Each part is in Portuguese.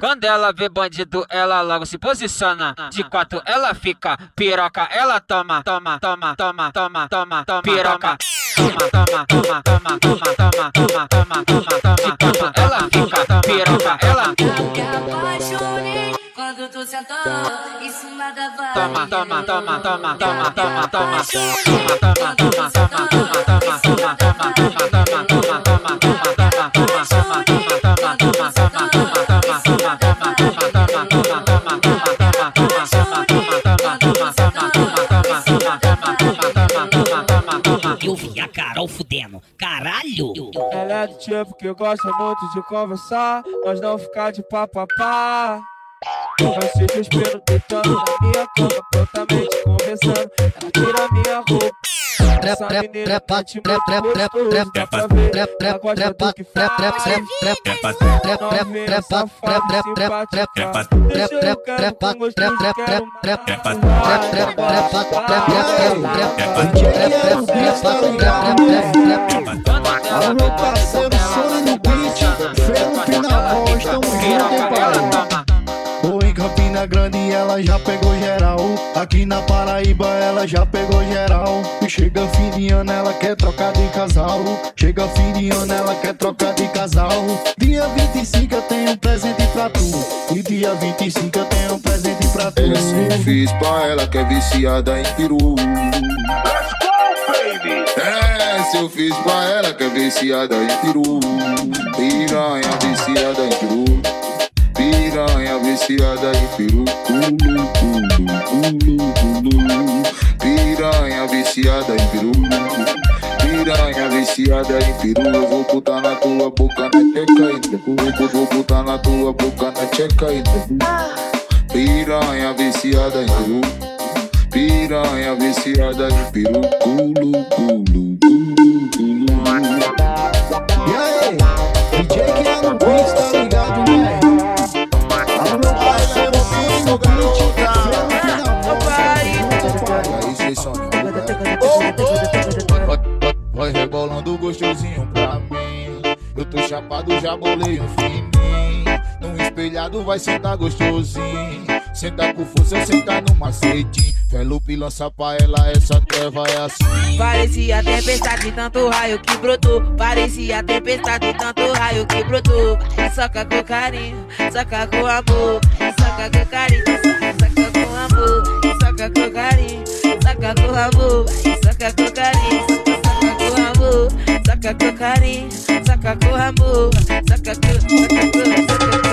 Quando ela vê bandido, ela logo se posiciona. De quatro ela fica piroca, ela toma, toma, toma, toma, toma, toma, toma, piroca. Toma, toma, toma, toma, toma, toma, toma, toma, toma, toma, toma, ela fica piroca, ela. Quando tu sentou em cima da vara. Toma, toma, toma, toma, toma, toma, toma, toma, toma, toma, toma, toma, toma, toma, toma, toma, Eu vi a Carol fudendo, caralho! Ela é do tipo que gosta muito de conversar, mas não ficar de papapá. Vai se despindo, deitando na minha cama, prontamente conversando. Ela tira minha roupa. Essa menina bate muito gostoso, dá pra ver. Ela gosta do que faz. Novinha safada, simpática. Deixa eu quero com gostoso, quero Alô, meu parceiro, ela já pegou geral. Aqui na Paraíba ela já pegou geral. E chega fim de ano ela quer trocar de casal. Chega fim de ano ela quer trocar de casal. Dia 25 eu tenho um presente pra tu. E dia 25 eu tenho um presente pra tu. Eu fiz pra ela que é viciada em peru. Let's go, baby! É, se eu fiz pra ela que é viciada em peru. Piranha viciada em peru Piranha viciada em peru Ulu, ulu, ulu, ulu. Piranha viciada em peru Piranha viciada em peru Eu vou botar na tua boca na tcheca e Eu vou botar na tua boca na peru Piranha viciada em peru Piranha viciada em peru Culu, culu, culu, culu E aí, DJ que é chapado, já bolei um fininho. No espelhado vai sentar gostosinho. Senta com força, senta no macetinho. Felupe lança pra ela, essa treva é assim. Parecia tempestade, tanto raio que brotou. Parecia tempestade, tanto raio que brotou. Soca com carinho, soca com amor. Soca com carinho, soca com amor. Soca com carinho, soca com amor. Soca com carinho. taka kukari, taka kuhambua, taka ku, taka ku.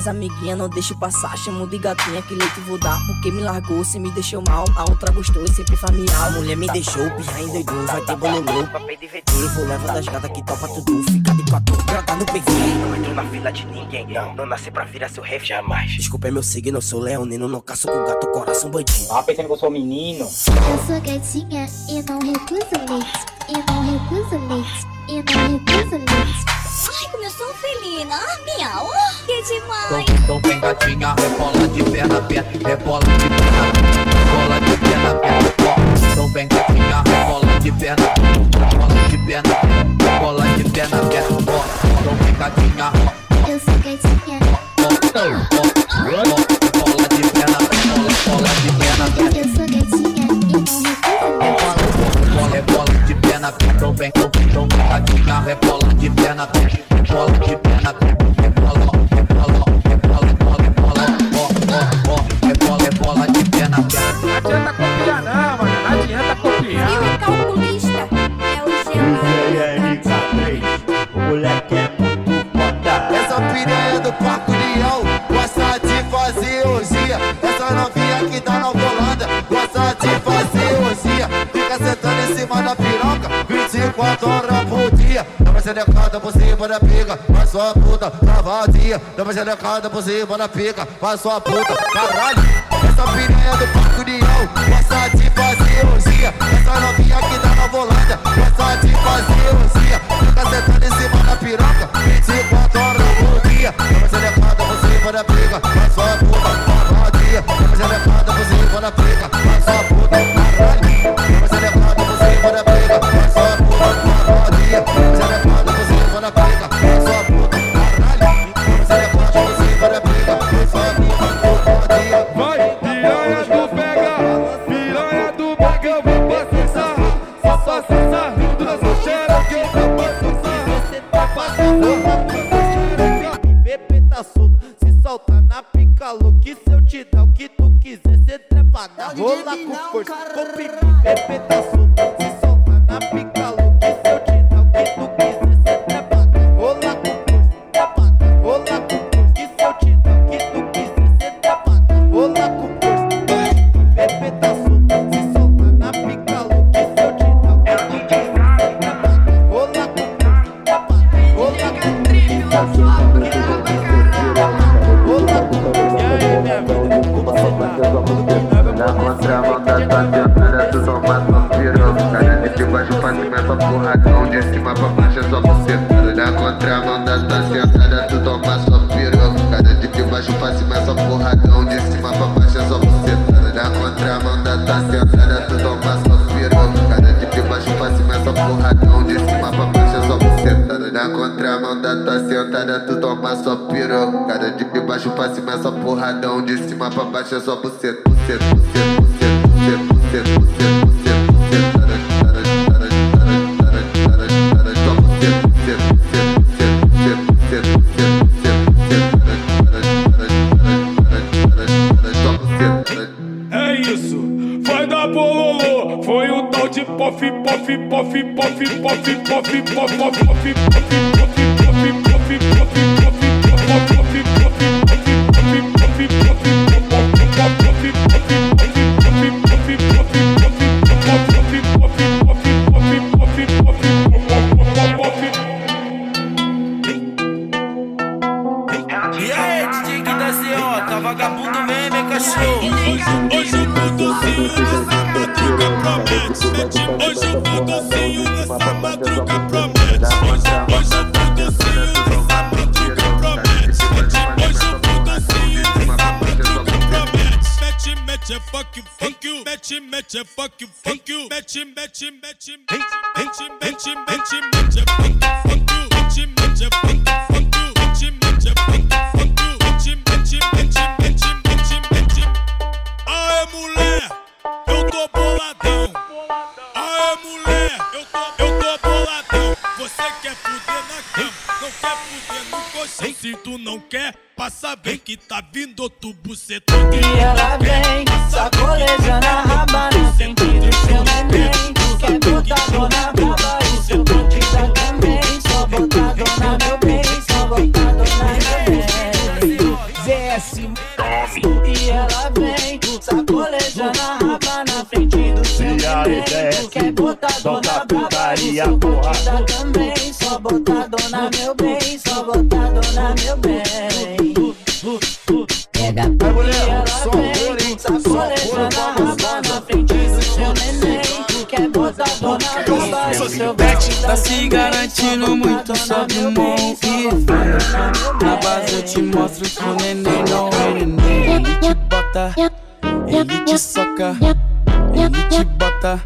Suas amiguinhas não deixe passar, chamo de gatinha que leite vou dar. Porque me largou, se me deixou mal. A outra gostou e sempre familiar. A mulher me deixou, pirra endoidou. Vai ter bololô, papel de VT. Vou levar das gatas que topa tudo. Fica de quatro, grota no PV. Não entro na fila de ninguém, não. Não nasci pra virar seu ref jamais. Desculpa, é meu signo, sou leonino. Não caço com gato, coração bandido. Ah, pensando que eu sou menino. Eu sou gatinha e não recuso leite. E não recuso leite. E não recuso leite. Como eu sou felina. Miau. Que demais. Então, então vem gatinha, rebola de perna aberta, rebola de perna aberta, rebola de perna aberta. Ó, Então vem gatinha, rebola de perna, rebola de perna, rebola de perna aberta. Ó, Então vem gatinha, do Parque União gosta de fazer orgia. Essa novinha que tá na Holanda gosta de fazer orgia. Fica sentando em cima da piroca 24 horas por dia. Dá uma xerecada por cima da pica, faz sua puta, tá vazia. Dá uma xerecada por cima da pica, faz sua puta, caralho. Essa piranha do Parque União gosta de fazer orgia. Essa novinha que tá na Holanda gosta de fazer orgia. Fica sentando em cima da piroca 24 horas No sale tramanda, tá sentada, tu toma só pirou. Cara de prima, chupa cima, só porradão. De cima pra baixo, é só bucetada. Na contramanda, tá sentada, tu toma só piro. Cara de prima, pra cima, é só porradão. De cima pra baixo, é só buceta, buceta, buceta. up, up, up, fuck you, fuck you, bet you, bet you, fuck you, fuck you, bet you, bet you, bet you, bet you, bet you, bet you, bet you, fuck you, bet you, bet you, fuck you, bet you, bet you, fuck you, bet you, bet you, bet you, bet you, bet you, bet you. Aê, mulher, eu tô bom. Colchão. Se tu não quer, passa bem que tá vindo outro bucetão. E ela vem, sacolejando a raba no sentido seu neném. Quer botar dor na braba e seu dá também. só botadona, meu bem, só botadona, meu bem. ZS e ela vem, sacolejando a raba na frente do seu neném. Quer botadona putaria, braba, porra. tu só também, só meu bem, só botadona, meu bem. Pega E ela vem, sacolejando a raba na frente do seu neném. Quer botadona braba, do seu Tá se garantindo muito, sobe o morro e. Na base eu te mostro que o neném não é neném. Ele te bota, ele te soca, ele te bota,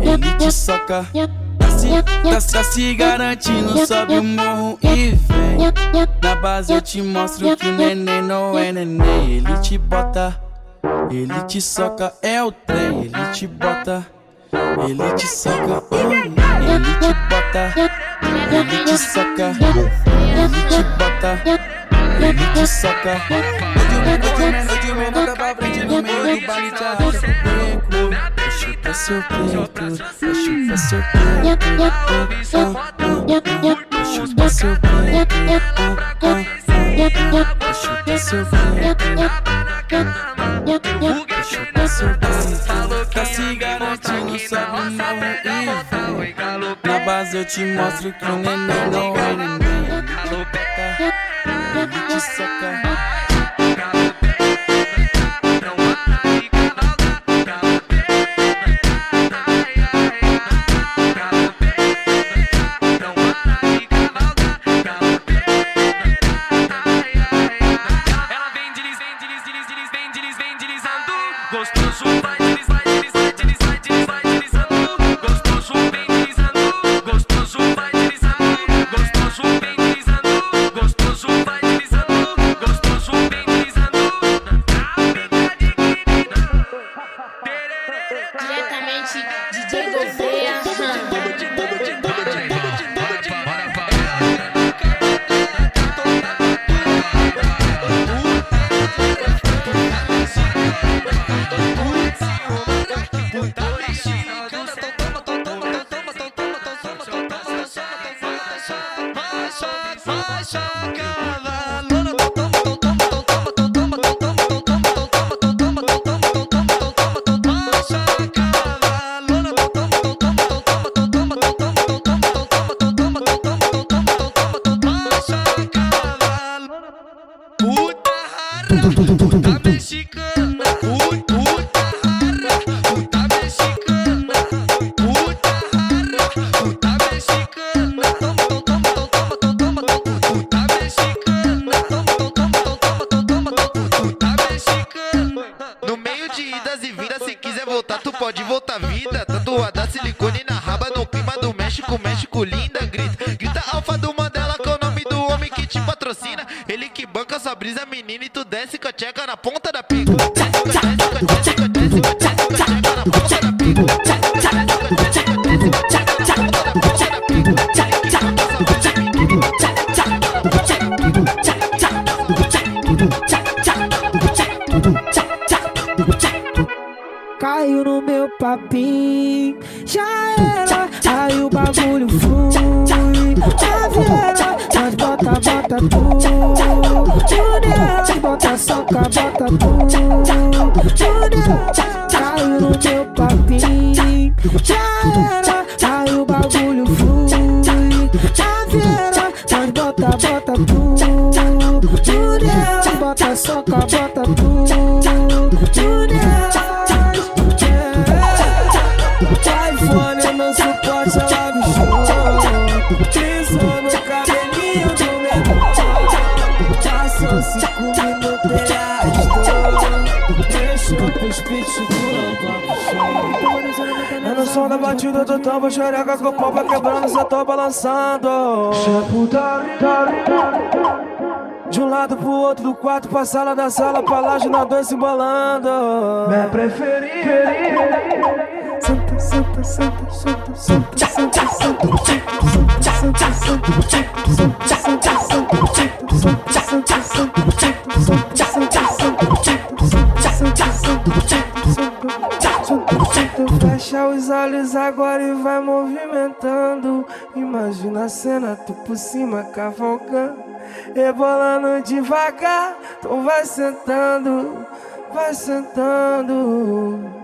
ele te soca. Tá se, tá, tá se garantindo, sobe o morro e vem. Na base eu te mostro que neném não é neném. Ele te bota, ele te soca, é o trem, ele te bota. Ele te soca, oh, ele te bota, ele te soca, ele te bota, ele te soca. Hoje o menor pra frente no meio do baile te arrasta pro. Chupa seu peito, chupa seu peito, chupa seu peito, chupa seu peito, chupa seu peito. Tá se garantindo, sobe o morro e vem. Na base eu te mostro que o neném não é neném. Te soca. Caiu no meu papinho, já era, aí o bagulho flui. Já viera, nós bota, bota tudo. Nós bota, soca, bota tudo. Tudo caiu no meu papinho, já era, aí o bagulho flui. Já viera, nós bota, bota tudo. Nós bota, soca, bota tudo. Bichou Pisou no cabelinho do menor Passou cinco minutos ele arrastou Deixou pros pitbull É no som da batida do tambo Xereca com vai quebrando Cê tô balançando de um lado pro outro do quarto, pra sala da sala, pra laje, nós dois se embolando. Minha preferida. Fecha os olhos agora e vai movimentando. Imagina cena, tu por cima cavalgando, rebolando devagar. Então vai sentando, vai sentando.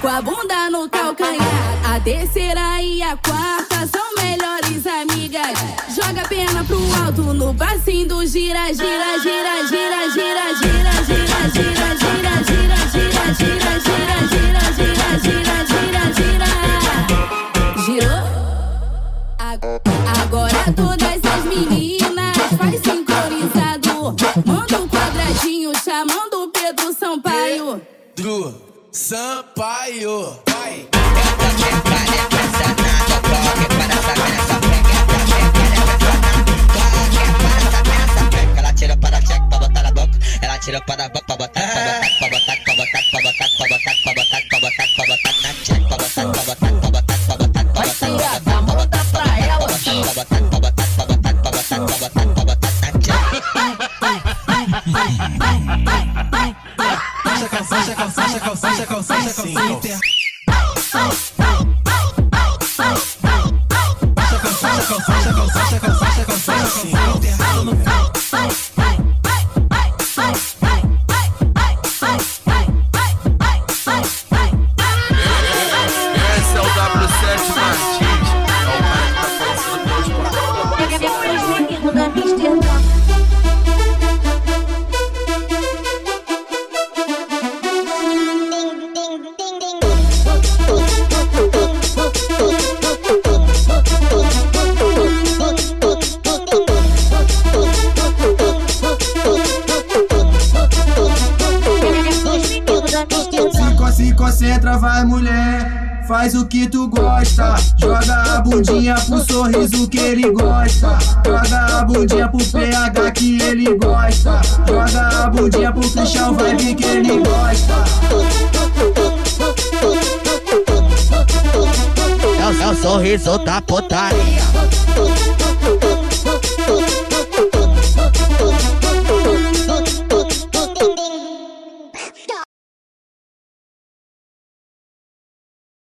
com a bunda no calcanhar. A terceira e a quarta são melhores amigas. Joga a perna pro alto no passinho do gira, gira, gira, gira, gira, gira, gira, gira, gira, gira, gira, gira, gira, gira, gira, gira, gira, gira. Girou? Agora todas as meninas faz sincronizado. Manda um quadradinho chamando Pedro Sampaio. Pedro Sampaio. Vai. Ela tira para check pra botar na boca. Ela tira para a boca pra botar, pra botar, pra botar, pra botar, pra botar, pra botar, pra botar, concentra, vai mulher. Faz o que tu gosta. Joga a bundinha pro sorriso que ele gosta. Joga a bundinha pro PH que ele gosta. Joga a bundinha pro Cristian Vibe que ele gosta. É o, é o sorriso da putaria.